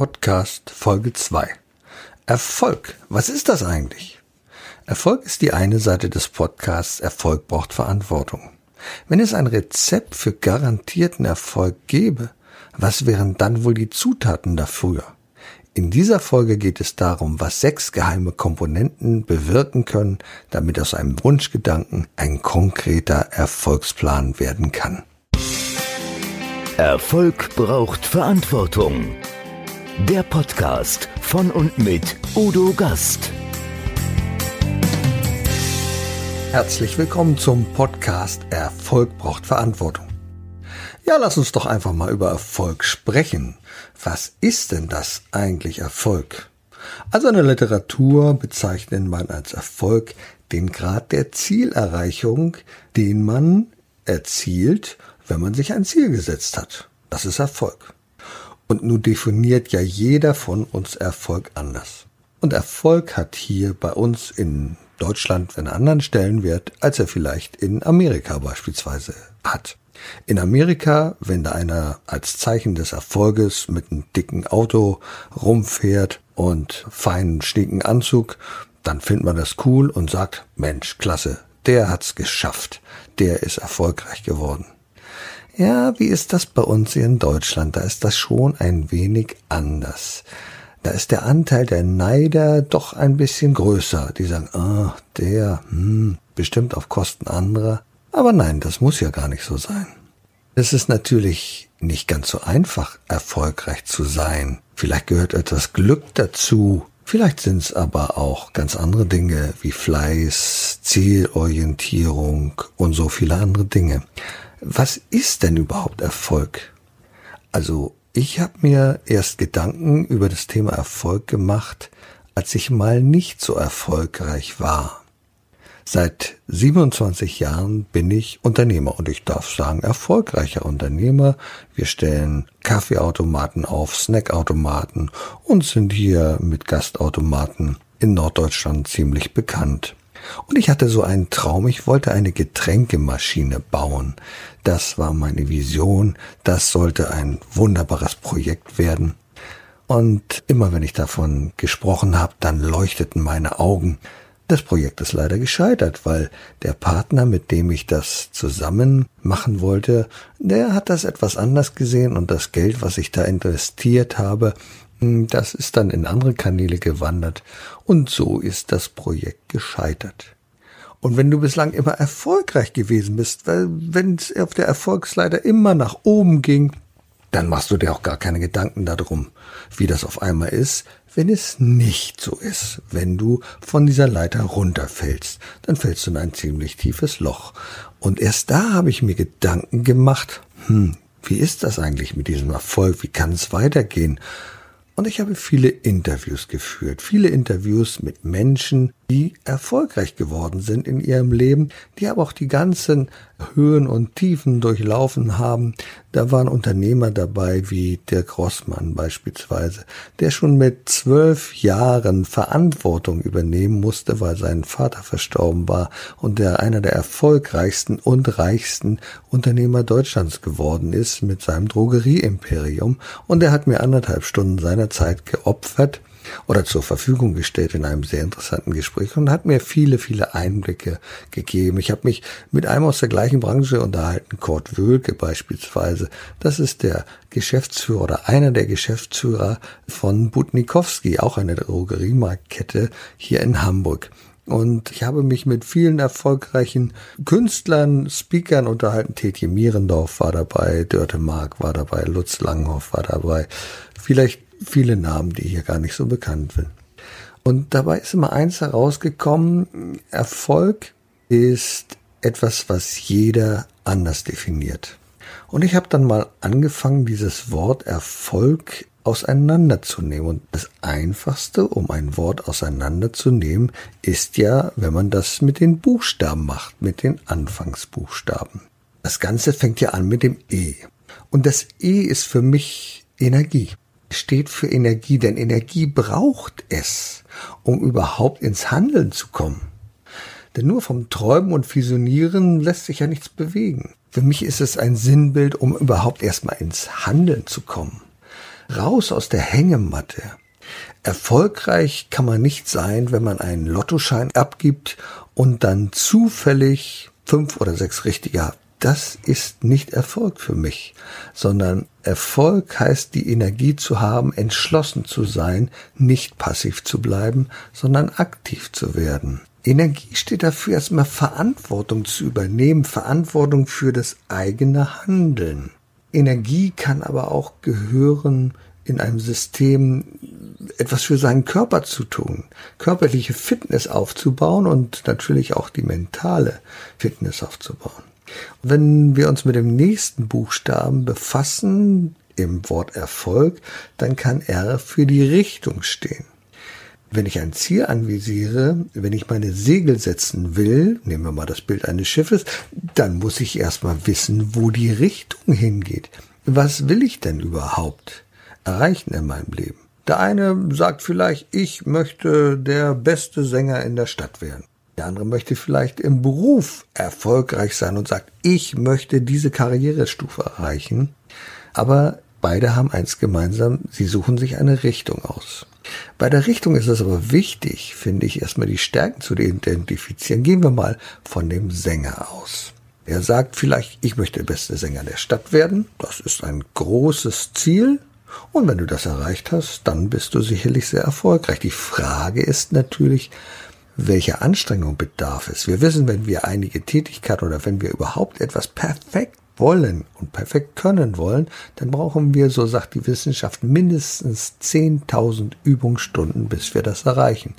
Podcast Folge 2. Erfolg. Was ist das eigentlich? Erfolg ist die eine Seite des Podcasts Erfolg braucht Verantwortung. Wenn es ein Rezept für garantierten Erfolg gäbe, was wären dann wohl die Zutaten dafür? In dieser Folge geht es darum, was sechs geheime Komponenten bewirken können, damit aus einem Wunschgedanken ein konkreter Erfolgsplan werden kann. Erfolg braucht Verantwortung. Der Podcast von und mit Udo Gast. Herzlich willkommen zum Podcast Erfolg braucht Verantwortung. Ja, lass uns doch einfach mal über Erfolg sprechen. Was ist denn das eigentlich Erfolg? Also in der Literatur bezeichnet man als Erfolg den Grad der Zielerreichung, den man erzielt, wenn man sich ein Ziel gesetzt hat. Das ist Erfolg. Und nun definiert ja jeder von uns Erfolg anders. Und Erfolg hat hier bei uns in Deutschland einen anderen Stellenwert, als er vielleicht in Amerika beispielsweise hat. In Amerika, wenn da einer als Zeichen des Erfolges mit einem dicken Auto rumfährt und feinen, schnieken Anzug, dann findet man das cool und sagt, Mensch, klasse, der hat's geschafft, der ist erfolgreich geworden. Ja, wie ist das bei uns hier in Deutschland? Da ist das schon ein wenig anders. Da ist der Anteil der Neider doch ein bisschen größer. Die sagen, ah, oh, der, hm, bestimmt auf Kosten anderer. Aber nein, das muss ja gar nicht so sein. Es ist natürlich nicht ganz so einfach, erfolgreich zu sein. Vielleicht gehört etwas Glück dazu. Vielleicht sind es aber auch ganz andere Dinge wie Fleiß, Zielorientierung und so viele andere Dinge. Was ist denn überhaupt Erfolg? Also ich habe mir erst Gedanken über das Thema Erfolg gemacht, als ich mal nicht so erfolgreich war. Seit 27 Jahren bin ich Unternehmer und ich darf sagen erfolgreicher Unternehmer. Wir stellen Kaffeeautomaten auf, Snackautomaten und sind hier mit Gastautomaten in Norddeutschland ziemlich bekannt. Und ich hatte so einen Traum, ich wollte eine Getränkemaschine bauen. Das war meine Vision, das sollte ein wunderbares Projekt werden. Und immer wenn ich davon gesprochen habe, dann leuchteten meine Augen. Das Projekt ist leider gescheitert, weil der Partner, mit dem ich das zusammen machen wollte, der hat das etwas anders gesehen und das Geld, was ich da investiert habe, das ist dann in andere Kanäle gewandert und so ist das Projekt gescheitert. Und wenn du bislang immer erfolgreich gewesen bist, weil wenn es auf der Erfolgsleiter immer nach oben ging, dann machst du dir auch gar keine Gedanken darum, wie das auf einmal ist, wenn es nicht so ist. Wenn du von dieser Leiter runterfällst, dann fällst du in ein ziemlich tiefes Loch. Und erst da habe ich mir Gedanken gemacht, hm, wie ist das eigentlich mit diesem Erfolg? Wie kann es weitergehen? Und ich habe viele Interviews geführt, viele Interviews mit Menschen, die erfolgreich geworden sind in ihrem Leben, die aber auch die ganzen Höhen und Tiefen durchlaufen haben. Da waren Unternehmer dabei wie der Grossmann beispielsweise, der schon mit zwölf Jahren Verantwortung übernehmen musste, weil sein Vater verstorben war und der einer der erfolgreichsten und reichsten Unternehmer Deutschlands geworden ist mit seinem Drogerieimperium. Und er hat mir anderthalb Stunden seiner Zeit geopfert, oder zur Verfügung gestellt in einem sehr interessanten Gespräch und hat mir viele, viele Einblicke gegeben. Ich habe mich mit einem aus der gleichen Branche unterhalten, Kurt Wölke beispielsweise. Das ist der Geschäftsführer oder einer der Geschäftsführer von Butnikowski, auch eine Drogeriemarktkette hier in Hamburg. Und ich habe mich mit vielen erfolgreichen Künstlern, Speakern unterhalten. Tetje Mierendorf war dabei, Dörte Mark war dabei, Lutz Langhoff war dabei. Vielleicht viele Namen, die hier gar nicht so bekannt sind. Und dabei ist immer eins herausgekommen, Erfolg ist etwas, was jeder anders definiert. Und ich habe dann mal angefangen, dieses Wort Erfolg auseinanderzunehmen. Und das Einfachste, um ein Wort auseinanderzunehmen, ist ja, wenn man das mit den Buchstaben macht, mit den Anfangsbuchstaben. Das Ganze fängt ja an mit dem E. Und das E ist für mich Energie steht für Energie, denn Energie braucht es, um überhaupt ins Handeln zu kommen. Denn nur vom Träumen und Fusionieren lässt sich ja nichts bewegen. Für mich ist es ein Sinnbild, um überhaupt erstmal ins Handeln zu kommen. Raus aus der Hängematte. Erfolgreich kann man nicht sein, wenn man einen Lottoschein abgibt und dann zufällig fünf oder sechs richtige hat. Das ist nicht Erfolg für mich, sondern Erfolg heißt die Energie zu haben, entschlossen zu sein, nicht passiv zu bleiben, sondern aktiv zu werden. Energie steht dafür, erstmal Verantwortung zu übernehmen, Verantwortung für das eigene Handeln. Energie kann aber auch gehören in einem System etwas für seinen Körper zu tun, körperliche Fitness aufzubauen und natürlich auch die mentale Fitness aufzubauen. Wenn wir uns mit dem nächsten Buchstaben befassen, im Wort Erfolg, dann kann R für die Richtung stehen. Wenn ich ein Ziel anvisiere, wenn ich meine Segel setzen will, nehmen wir mal das Bild eines Schiffes, dann muss ich erstmal wissen, wo die Richtung hingeht. Was will ich denn überhaupt erreichen in meinem Leben? Der eine sagt vielleicht, ich möchte der beste Sänger in der Stadt werden. Der andere möchte vielleicht im Beruf erfolgreich sein und sagt, ich möchte diese Karrierestufe erreichen. Aber beide haben eins gemeinsam, sie suchen sich eine Richtung aus. Bei der Richtung ist es aber wichtig, finde ich, erstmal die Stärken zu identifizieren. Gehen wir mal von dem Sänger aus. Er sagt vielleicht, ich möchte der beste Sänger der Stadt werden. Das ist ein großes Ziel. Und wenn du das erreicht hast, dann bist du sicherlich sehr erfolgreich. Die Frage ist natürlich, welche Anstrengung bedarf es? Wir wissen, wenn wir einige Tätigkeit oder wenn wir überhaupt etwas perfekt wollen und perfekt können wollen, dann brauchen wir, so sagt die Wissenschaft, mindestens 10.000 Übungsstunden, bis wir das erreichen.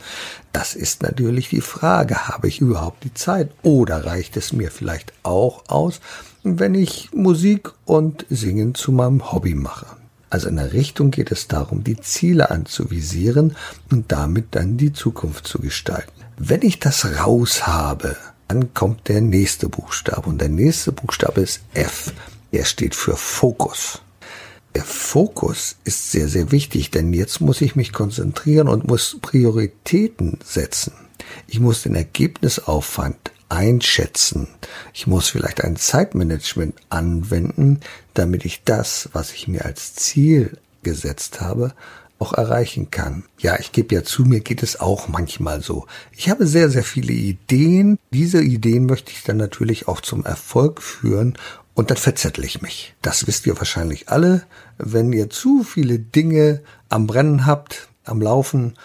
Das ist natürlich die Frage, habe ich überhaupt die Zeit oder reicht es mir vielleicht auch aus, wenn ich Musik und Singen zu meinem Hobby mache? Also in der Richtung geht es darum, die Ziele anzuvisieren und damit dann die Zukunft zu gestalten. Wenn ich das raus habe, dann kommt der nächste Buchstabe und der nächste Buchstabe ist F. Er steht für Fokus. Der Fokus ist sehr, sehr wichtig, denn jetzt muss ich mich konzentrieren und muss Prioritäten setzen. Ich muss den Ergebnisaufwand einschätzen. Ich muss vielleicht ein Zeitmanagement anwenden, damit ich das, was ich mir als Ziel gesetzt habe, auch erreichen kann. Ja, ich gebe ja zu, mir geht es auch manchmal so. Ich habe sehr, sehr viele Ideen. Diese Ideen möchte ich dann natürlich auch zum Erfolg führen und dann verzettel ich mich. Das wisst ihr wahrscheinlich alle. Wenn ihr zu viele Dinge am Brennen habt, am Laufen,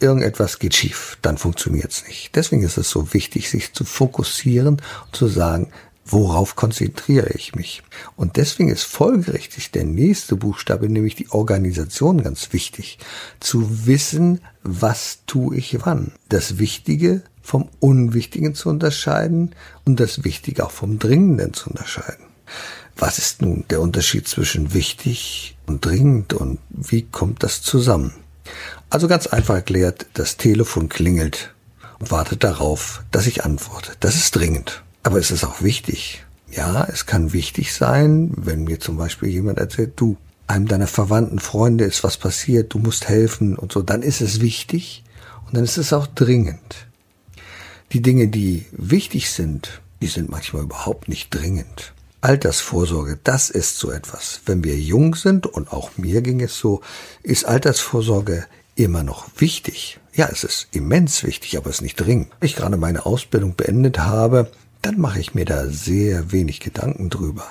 irgendetwas geht schief, dann funktioniert's nicht. Deswegen ist es so wichtig, sich zu fokussieren und zu sagen, Worauf konzentriere ich mich? Und deswegen ist folgerichtig der nächste Buchstabe, nämlich die Organisation, ganz wichtig. Zu wissen, was tue ich wann. Das Wichtige vom Unwichtigen zu unterscheiden und das Wichtige auch vom Dringenden zu unterscheiden. Was ist nun der Unterschied zwischen wichtig und dringend und wie kommt das zusammen? Also ganz einfach erklärt, das Telefon klingelt und wartet darauf, dass ich antworte. Das ist dringend. Aber es ist auch wichtig. Ja, es kann wichtig sein, wenn mir zum Beispiel jemand erzählt, du, einem deiner Verwandten, Freunde ist was passiert, du musst helfen und so, dann ist es wichtig und dann ist es auch dringend. Die Dinge, die wichtig sind, die sind manchmal überhaupt nicht dringend. Altersvorsorge, das ist so etwas. Wenn wir jung sind, und auch mir ging es so, ist Altersvorsorge immer noch wichtig. Ja, es ist immens wichtig, aber es ist nicht dringend. Ich gerade meine Ausbildung beendet habe, dann mache ich mir da sehr wenig Gedanken drüber.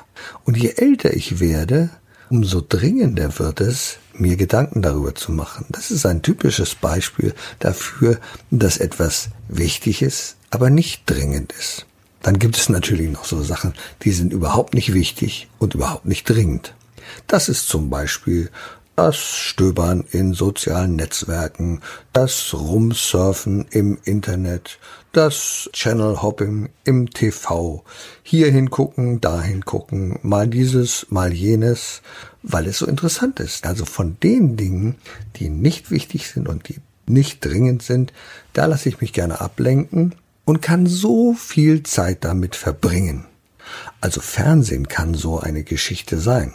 Und je älter ich werde, umso dringender wird es, mir Gedanken darüber zu machen. Das ist ein typisches Beispiel dafür, dass etwas wichtig ist, aber nicht dringend ist. Dann gibt es natürlich noch so Sachen, die sind überhaupt nicht wichtig und überhaupt nicht dringend. Das ist zum Beispiel das Stöbern in sozialen Netzwerken, das Rumsurfen im Internet, das Channel Hopping im TV. Hier hingucken, da hingucken, mal dieses, mal jenes, weil es so interessant ist. Also von den Dingen, die nicht wichtig sind und die nicht dringend sind, da lasse ich mich gerne ablenken und kann so viel Zeit damit verbringen. Also Fernsehen kann so eine Geschichte sein.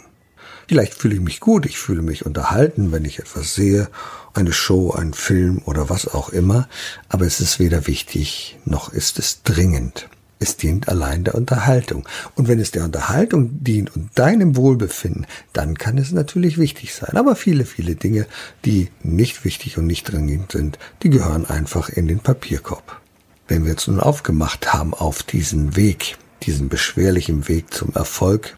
Vielleicht fühle ich mich gut, ich fühle mich unterhalten, wenn ich etwas sehe, eine Show, ein Film oder was auch immer, aber es ist weder wichtig noch ist es dringend. Es dient allein der Unterhaltung. Und wenn es der Unterhaltung dient und deinem Wohlbefinden, dann kann es natürlich wichtig sein. Aber viele, viele Dinge, die nicht wichtig und nicht dringend sind, die gehören einfach in den Papierkorb. Wenn wir jetzt nun aufgemacht haben auf diesen Weg, diesen beschwerlichen Weg zum Erfolg,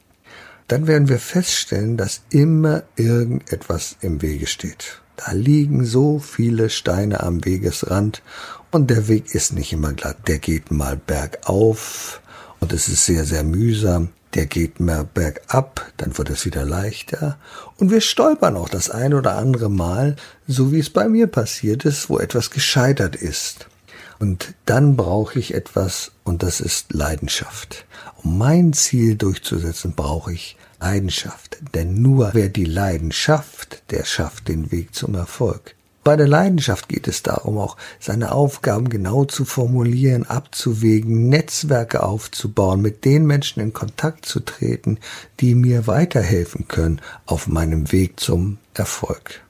dann werden wir feststellen, dass immer irgendetwas im Wege steht. Da liegen so viele Steine am Wegesrand und der Weg ist nicht immer glatt. Der geht mal bergauf und es ist sehr, sehr mühsam. Der geht mehr bergab, dann wird es wieder leichter. Und wir stolpern auch das ein oder andere Mal, so wie es bei mir passiert ist, wo etwas gescheitert ist. Und dann brauche ich etwas, und das ist Leidenschaft. Um mein Ziel durchzusetzen, brauche ich Leidenschaft. Denn nur wer die Leidenschaft, der schafft den Weg zum Erfolg. Bei der Leidenschaft geht es darum, auch seine Aufgaben genau zu formulieren, abzuwägen, Netzwerke aufzubauen, mit den Menschen in Kontakt zu treten, die mir weiterhelfen können auf meinem Weg zum Erfolg.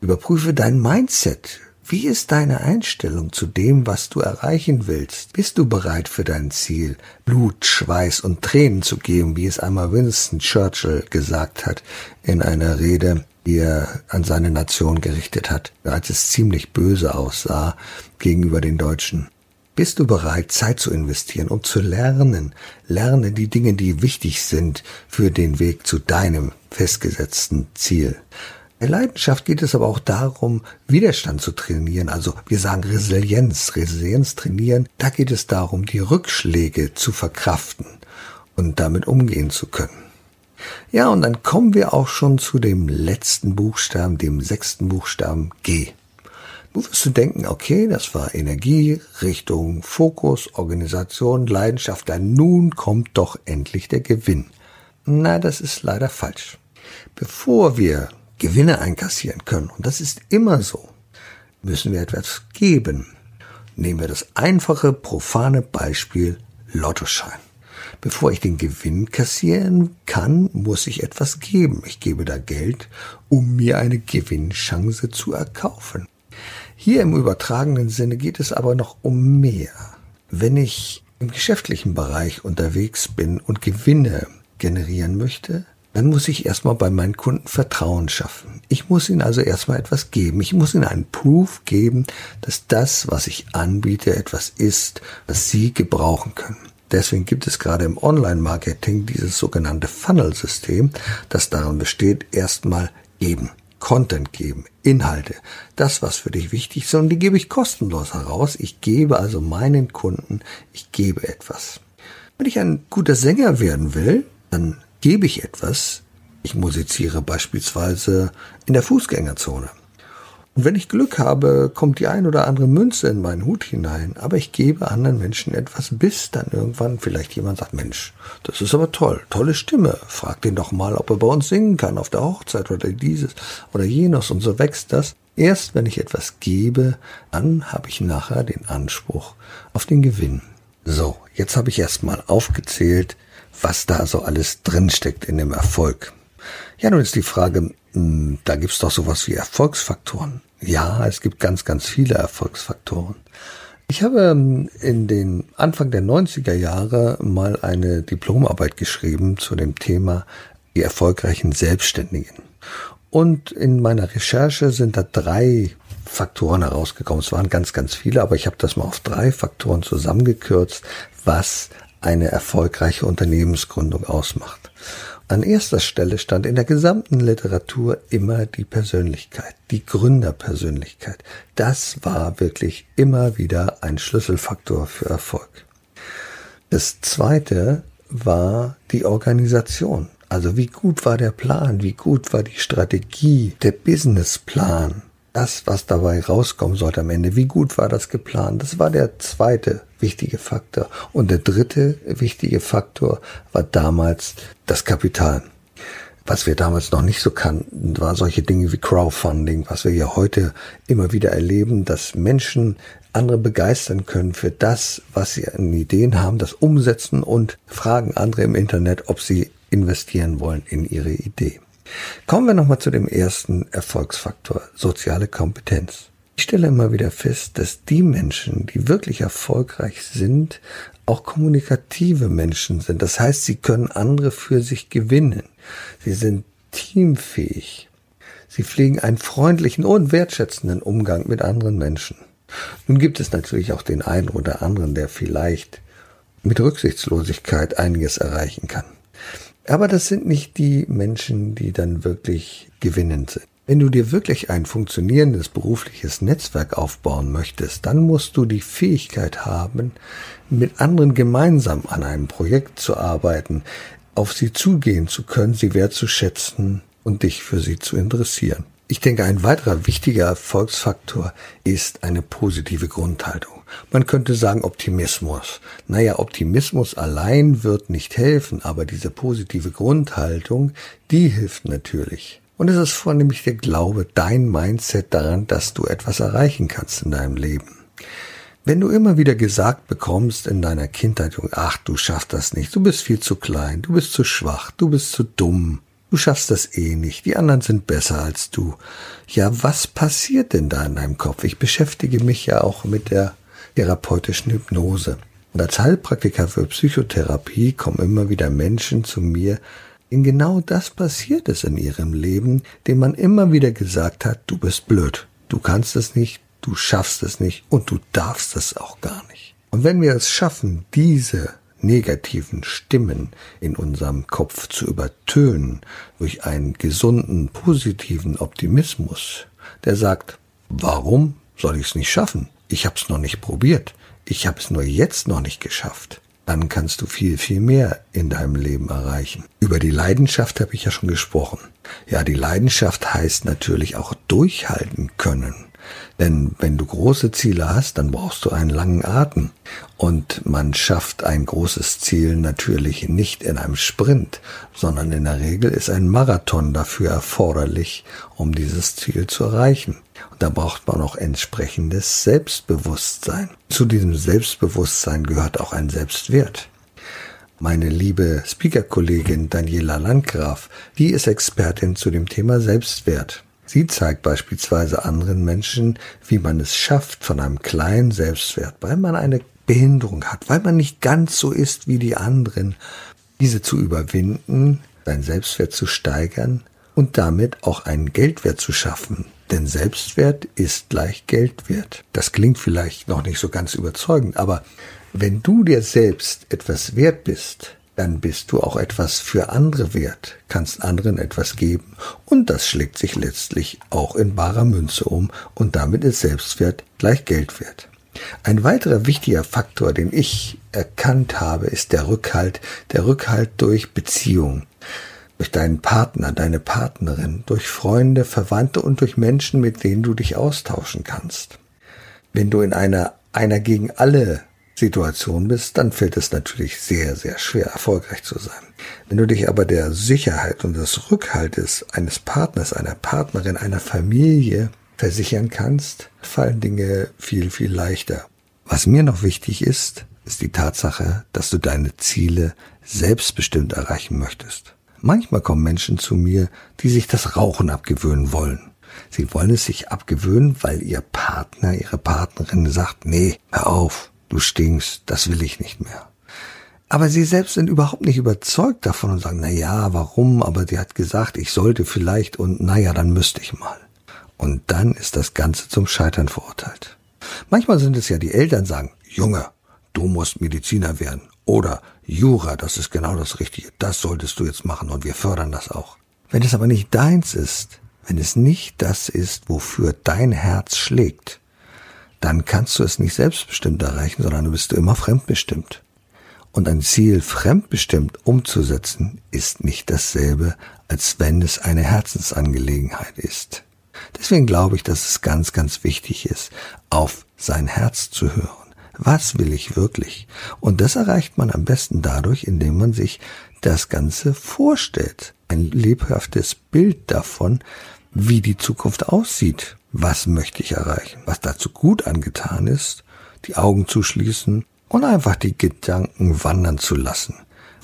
Überprüfe dein Mindset. Wie ist deine Einstellung zu dem, was du erreichen willst? Bist du bereit für dein Ziel, Blut, Schweiß und Tränen zu geben, wie es einmal Winston Churchill gesagt hat in einer Rede, die er an seine Nation gerichtet hat, als es ziemlich böse aussah gegenüber den Deutschen. Bist du bereit, Zeit zu investieren, um zu lernen? Lerne die Dinge, die wichtig sind für den Weg zu deinem festgesetzten Ziel. In Leidenschaft geht es aber auch darum, Widerstand zu trainieren. Also wir sagen Resilienz, Resilienz trainieren. Da geht es darum, die Rückschläge zu verkraften und damit umgehen zu können. Ja, und dann kommen wir auch schon zu dem letzten Buchstaben, dem sechsten Buchstaben G. Du wirst du denken, okay, das war Energie, Richtung, Fokus, Organisation, Leidenschaft, dann nun kommt doch endlich der Gewinn. Na, das ist leider falsch. Bevor wir Gewinne einkassieren können. Und das ist immer so. Müssen wir etwas geben. Nehmen wir das einfache, profane Beispiel Lottoschein. Bevor ich den Gewinn kassieren kann, muss ich etwas geben. Ich gebe da Geld, um mir eine Gewinnchance zu erkaufen. Hier im übertragenen Sinne geht es aber noch um mehr. Wenn ich im geschäftlichen Bereich unterwegs bin und Gewinne generieren möchte, dann muss ich erstmal bei meinen Kunden Vertrauen schaffen. Ich muss ihnen also erstmal etwas geben. Ich muss ihnen einen Proof geben, dass das, was ich anbiete, etwas ist, was sie gebrauchen können. Deswegen gibt es gerade im Online-Marketing dieses sogenannte Funnel-System, das darin besteht, erstmal geben. Content geben, Inhalte, das, was für dich wichtig ist, und die gebe ich kostenlos heraus. Ich gebe also meinen Kunden, ich gebe etwas. Wenn ich ein guter Sänger werden will, dann gebe ich etwas. Ich musiziere beispielsweise in der Fußgängerzone. Und wenn ich Glück habe, kommt die ein oder andere Münze in meinen Hut hinein, aber ich gebe anderen Menschen etwas, bis dann irgendwann vielleicht jemand sagt, Mensch, das ist aber toll, tolle Stimme, frag den doch mal, ob er bei uns singen kann auf der Hochzeit oder dieses oder jenes und so wächst das. Erst wenn ich etwas gebe, dann habe ich nachher den Anspruch auf den Gewinn. So, jetzt habe ich erstmal aufgezählt, was da so alles drinsteckt in dem Erfolg. Ja, nun ist die Frage, hm, da gibt's doch sowas wie Erfolgsfaktoren. Ja, es gibt ganz, ganz viele Erfolgsfaktoren. Ich habe ähm, in den Anfang der 90er Jahre mal eine Diplomarbeit geschrieben zu dem Thema die erfolgreichen Selbstständigen. Und in meiner Recherche sind da drei Faktoren herausgekommen. Es waren ganz, ganz viele, aber ich habe das mal auf drei Faktoren zusammengekürzt, was eine erfolgreiche Unternehmensgründung ausmacht. An erster Stelle stand in der gesamten Literatur immer die Persönlichkeit, die Gründerpersönlichkeit. Das war wirklich immer wieder ein Schlüsselfaktor für Erfolg. Das zweite war die Organisation. Also wie gut war der Plan, wie gut war die Strategie, der Businessplan, das, was dabei rauskommen sollte am Ende, wie gut war das geplant? Das war der zweite wichtige Faktor. Und der dritte wichtige Faktor war damals das Kapital. Was wir damals noch nicht so kannten, war solche Dinge wie Crowdfunding, was wir ja heute immer wieder erleben, dass Menschen andere begeistern können für das, was sie an Ideen haben, das umsetzen und fragen andere im Internet, ob sie investieren wollen in ihre Idee. Kommen wir nochmal zu dem ersten Erfolgsfaktor, soziale Kompetenz. Ich stelle immer wieder fest, dass die Menschen, die wirklich erfolgreich sind, auch kommunikative Menschen sind. Das heißt, sie können andere für sich gewinnen. Sie sind teamfähig. Sie pflegen einen freundlichen und wertschätzenden Umgang mit anderen Menschen. Nun gibt es natürlich auch den einen oder anderen, der vielleicht mit Rücksichtslosigkeit einiges erreichen kann. Aber das sind nicht die Menschen, die dann wirklich gewinnend sind. Wenn du dir wirklich ein funktionierendes berufliches Netzwerk aufbauen möchtest, dann musst du die Fähigkeit haben, mit anderen gemeinsam an einem Projekt zu arbeiten, auf sie zugehen zu können, sie wertzuschätzen und dich für sie zu interessieren. Ich denke, ein weiterer wichtiger Erfolgsfaktor ist eine positive Grundhaltung. Man könnte sagen Optimismus. Naja, Optimismus allein wird nicht helfen, aber diese positive Grundhaltung, die hilft natürlich. Und es ist vornehmlich der Glaube, dein Mindset daran, dass du etwas erreichen kannst in deinem Leben. Wenn du immer wieder gesagt bekommst in deiner Kindheit, ach, du schaffst das nicht, du bist viel zu klein, du bist zu schwach, du bist zu dumm, du schaffst das eh nicht, die anderen sind besser als du. Ja, was passiert denn da in deinem Kopf? Ich beschäftige mich ja auch mit der therapeutischen Hypnose. Und als Heilpraktiker für Psychotherapie kommen immer wieder Menschen zu mir, in genau das passiert ist in ihrem Leben, dem man immer wieder gesagt hat, du bist blöd, du kannst es nicht, du schaffst es nicht und du darfst es auch gar nicht. Und wenn wir es schaffen, diese negativen Stimmen in unserem Kopf zu übertönen durch einen gesunden, positiven Optimismus, der sagt, warum soll ich es nicht schaffen? Ich habe es noch nicht probiert. Ich habe es nur jetzt noch nicht geschafft dann kannst du viel, viel mehr in deinem Leben erreichen. Über die Leidenschaft habe ich ja schon gesprochen. Ja, die Leidenschaft heißt natürlich auch durchhalten können. Denn wenn du große Ziele hast, dann brauchst du einen langen Atem. Und man schafft ein großes Ziel natürlich nicht in einem Sprint, sondern in der Regel ist ein Marathon dafür erforderlich, um dieses Ziel zu erreichen. Und da braucht man auch entsprechendes Selbstbewusstsein. Zu diesem Selbstbewusstsein gehört auch ein Selbstwert. Meine liebe Speaker-Kollegin Daniela Landgraf, die ist Expertin zu dem Thema Selbstwert. Sie zeigt beispielsweise anderen Menschen, wie man es schafft, von einem kleinen Selbstwert, weil man eine Behinderung hat, weil man nicht ganz so ist wie die anderen, diese zu überwinden, sein Selbstwert zu steigern und damit auch einen Geldwert zu schaffen. Denn Selbstwert ist gleich Geldwert. Das klingt vielleicht noch nicht so ganz überzeugend, aber wenn du dir selbst etwas wert bist, dann bist du auch etwas für andere wert, kannst anderen etwas geben und das schlägt sich letztlich auch in barer Münze um und damit ist Selbstwert gleich Geld wert. Ein weiterer wichtiger Faktor, den ich erkannt habe, ist der Rückhalt, der Rückhalt durch Beziehung, durch deinen Partner, deine Partnerin, durch Freunde, Verwandte und durch Menschen, mit denen du dich austauschen kannst. Wenn du in einer einer gegen alle Situation bist, dann fällt es natürlich sehr, sehr schwer, erfolgreich zu sein. Wenn du dich aber der Sicherheit und des Rückhaltes eines Partners, einer Partnerin, einer Familie versichern kannst, fallen Dinge viel, viel leichter. Was mir noch wichtig ist, ist die Tatsache, dass du deine Ziele selbstbestimmt erreichen möchtest. Manchmal kommen Menschen zu mir, die sich das Rauchen abgewöhnen wollen. Sie wollen es sich abgewöhnen, weil ihr Partner, ihre Partnerin sagt, nee, hör auf, du stinkst, das will ich nicht mehr. Aber sie selbst sind überhaupt nicht überzeugt davon und sagen, na ja, warum? Aber sie hat gesagt, ich sollte vielleicht und na ja, dann müsste ich mal. Und dann ist das Ganze zum Scheitern verurteilt. Manchmal sind es ja die Eltern, sagen, Junge, du musst Mediziner werden. Oder Jura, das ist genau das Richtige. Das solltest du jetzt machen und wir fördern das auch. Wenn es aber nicht deins ist, wenn es nicht das ist, wofür dein Herz schlägt, dann kannst du es nicht selbstbestimmt erreichen, sondern du bist immer fremdbestimmt. Und ein Ziel fremdbestimmt umzusetzen ist nicht dasselbe, als wenn es eine Herzensangelegenheit ist. Deswegen glaube ich, dass es ganz, ganz wichtig ist, auf sein Herz zu hören. Was will ich wirklich? Und das erreicht man am besten dadurch, indem man sich das Ganze vorstellt. Ein lebhaftes Bild davon, wie die Zukunft aussieht was möchte ich erreichen, was dazu gut angetan ist, die Augen zu schließen und einfach die Gedanken wandern zu lassen.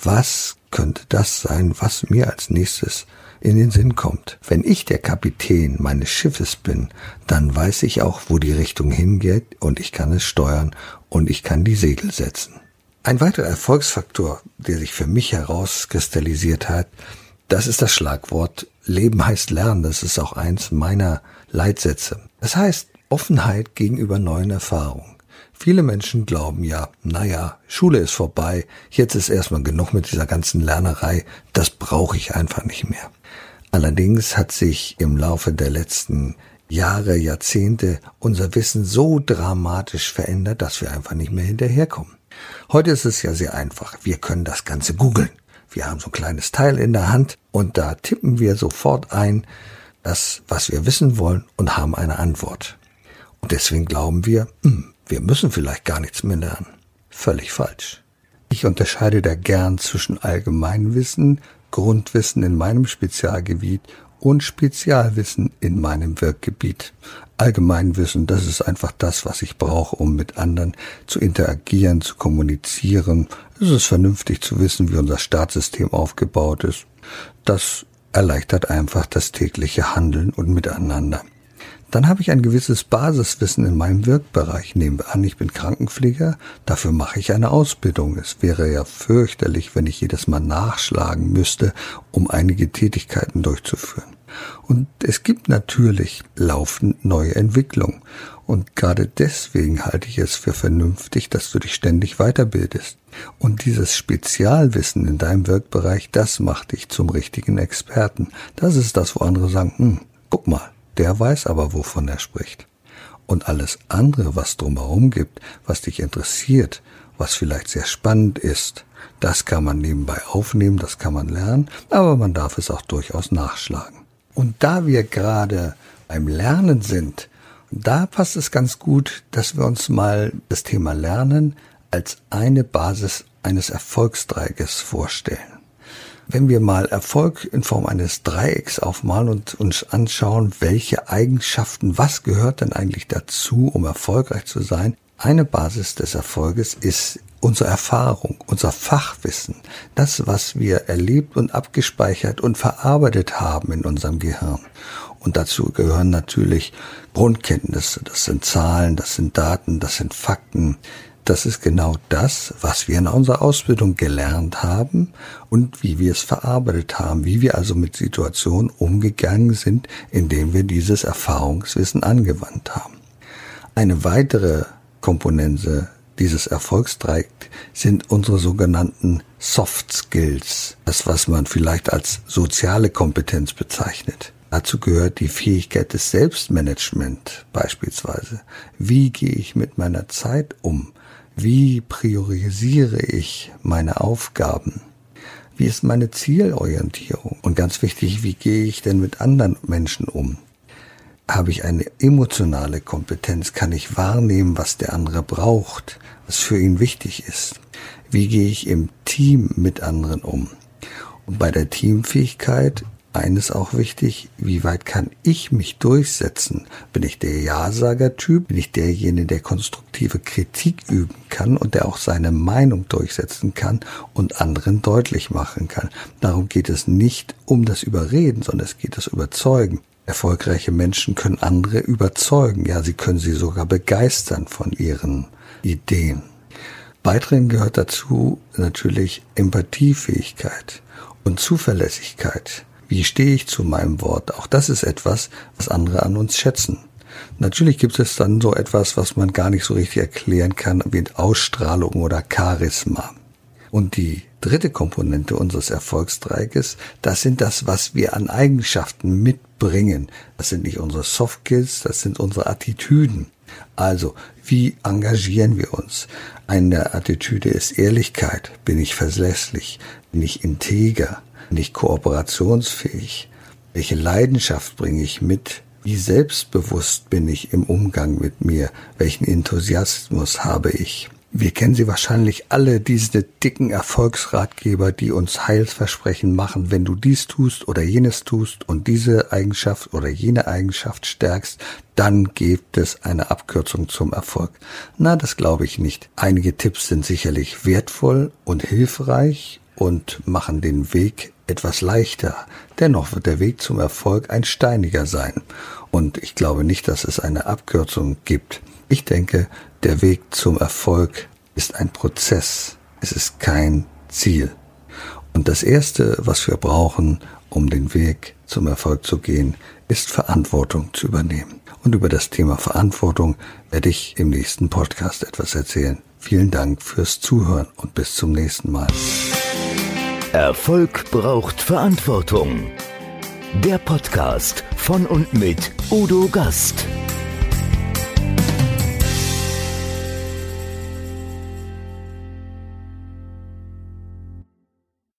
Was könnte das sein, was mir als nächstes in den Sinn kommt. Wenn ich der Kapitän meines Schiffes bin, dann weiß ich auch, wo die Richtung hingeht und ich kann es steuern und ich kann die Segel setzen. Ein weiterer Erfolgsfaktor, der sich für mich herauskristallisiert hat, das ist das Schlagwort Leben heißt Lernen. Das ist auch eins meiner Leitsätze. Das heißt Offenheit gegenüber neuen Erfahrungen. Viele Menschen glauben ja, naja, Schule ist vorbei, jetzt ist erstmal genug mit dieser ganzen Lernerei, das brauche ich einfach nicht mehr. Allerdings hat sich im Laufe der letzten Jahre, Jahrzehnte unser Wissen so dramatisch verändert, dass wir einfach nicht mehr hinterherkommen. Heute ist es ja sehr einfach. Wir können das Ganze googeln. Wir haben so ein kleines Teil in der Hand und da tippen wir sofort ein, das, was wir wissen wollen und haben eine Antwort. Und deswegen glauben wir, hm, wir müssen vielleicht gar nichts mehr lernen. Völlig falsch. Ich unterscheide da gern zwischen Allgemeinwissen, Grundwissen in meinem Spezialgebiet und Spezialwissen in meinem Wirkgebiet. Allgemeinwissen, das ist einfach das, was ich brauche, um mit anderen zu interagieren, zu kommunizieren. Es ist vernünftig zu wissen, wie unser Staatssystem aufgebaut ist. Das erleichtert einfach das tägliche Handeln und Miteinander. Dann habe ich ein gewisses Basiswissen in meinem Wirkbereich. Nehmen wir an, ich bin Krankenpfleger, dafür mache ich eine Ausbildung. Es wäre ja fürchterlich, wenn ich jedes Mal nachschlagen müsste, um einige Tätigkeiten durchzuführen. Und es gibt natürlich laufend neue Entwicklungen. Und gerade deswegen halte ich es für vernünftig, dass du dich ständig weiterbildest. Und dieses Spezialwissen in deinem Wirkbereich, das macht dich zum richtigen Experten. Das ist das, wo andere sagen, hm, guck mal, der weiß aber, wovon er spricht. Und alles andere, was drumherum gibt, was dich interessiert, was vielleicht sehr spannend ist, das kann man nebenbei aufnehmen, das kann man lernen, aber man darf es auch durchaus nachschlagen. Und da wir gerade beim Lernen sind, da passt es ganz gut, dass wir uns mal das Thema Lernen als eine Basis eines Erfolgsdreiecks vorstellen. Wenn wir mal Erfolg in Form eines Dreiecks aufmalen und uns anschauen, welche Eigenschaften, was gehört denn eigentlich dazu, um erfolgreich zu sein, eine Basis des Erfolges ist unsere Erfahrung, unser Fachwissen, das, was wir erlebt und abgespeichert und verarbeitet haben in unserem Gehirn. Und dazu gehören natürlich Grundkenntnisse, das sind Zahlen, das sind Daten, das sind Fakten, das ist genau das, was wir in unserer Ausbildung gelernt haben und wie wir es verarbeitet haben, wie wir also mit Situationen umgegangen sind, indem wir dieses Erfahrungswissen angewandt haben. Eine weitere Komponente dieses Erfolgsdreiecks sind unsere sogenannten Soft Skills, das was man vielleicht als soziale Kompetenz bezeichnet. Dazu gehört die Fähigkeit des Selbstmanagement beispielsweise. Wie gehe ich mit meiner Zeit um? Wie priorisiere ich meine Aufgaben? Wie ist meine Zielorientierung? Und ganz wichtig, wie gehe ich denn mit anderen Menschen um? Habe ich eine emotionale Kompetenz? Kann ich wahrnehmen, was der andere braucht, was für ihn wichtig ist? Wie gehe ich im Team mit anderen um? Und bei der Teamfähigkeit eines auch wichtig, wie weit kann ich mich durchsetzen? Bin ich der Ja-Sager-Typ? Bin ich derjenige, der konstruktive Kritik üben kann und der auch seine Meinung durchsetzen kann und anderen deutlich machen kann? Darum geht es nicht um das Überreden, sondern es geht das Überzeugen. Erfolgreiche Menschen können andere überzeugen, ja, sie können sie sogar begeistern von ihren Ideen. Beiträgen gehört dazu natürlich Empathiefähigkeit und Zuverlässigkeit. Wie stehe ich zu meinem Wort? Auch das ist etwas, was andere an uns schätzen. Natürlich gibt es dann so etwas, was man gar nicht so richtig erklären kann, wie Ausstrahlung oder Charisma. Und die dritte Komponente unseres Erfolgsdreiecks, das sind das, was wir an Eigenschaften mitbringen. Das sind nicht unsere Soft Skills, das sind unsere Attitüden. Also, wie engagieren wir uns? Eine Attitüde ist Ehrlichkeit. Bin ich verlässlich? Bin ich integer? Nicht kooperationsfähig? Welche Leidenschaft bringe ich mit? Wie selbstbewusst bin ich im Umgang mit mir? Welchen Enthusiasmus habe ich? Wir kennen sie wahrscheinlich alle, diese dicken Erfolgsratgeber, die uns Heilsversprechen machen, wenn du dies tust oder jenes tust und diese Eigenschaft oder jene Eigenschaft stärkst, dann gibt es eine Abkürzung zum Erfolg. Na, das glaube ich nicht. Einige Tipps sind sicherlich wertvoll und hilfreich und machen den Weg etwas leichter. Dennoch wird der Weg zum Erfolg ein steiniger sein. Und ich glaube nicht, dass es eine Abkürzung gibt. Ich denke, der Weg zum Erfolg ist ein Prozess. Es ist kein Ziel. Und das Erste, was wir brauchen, um den Weg zum Erfolg zu gehen, ist Verantwortung zu übernehmen. Und über das Thema Verantwortung werde ich im nächsten Podcast etwas erzählen. Vielen Dank fürs Zuhören und bis zum nächsten Mal. Erfolg braucht Verantwortung. Der Podcast von und mit Udo Gast.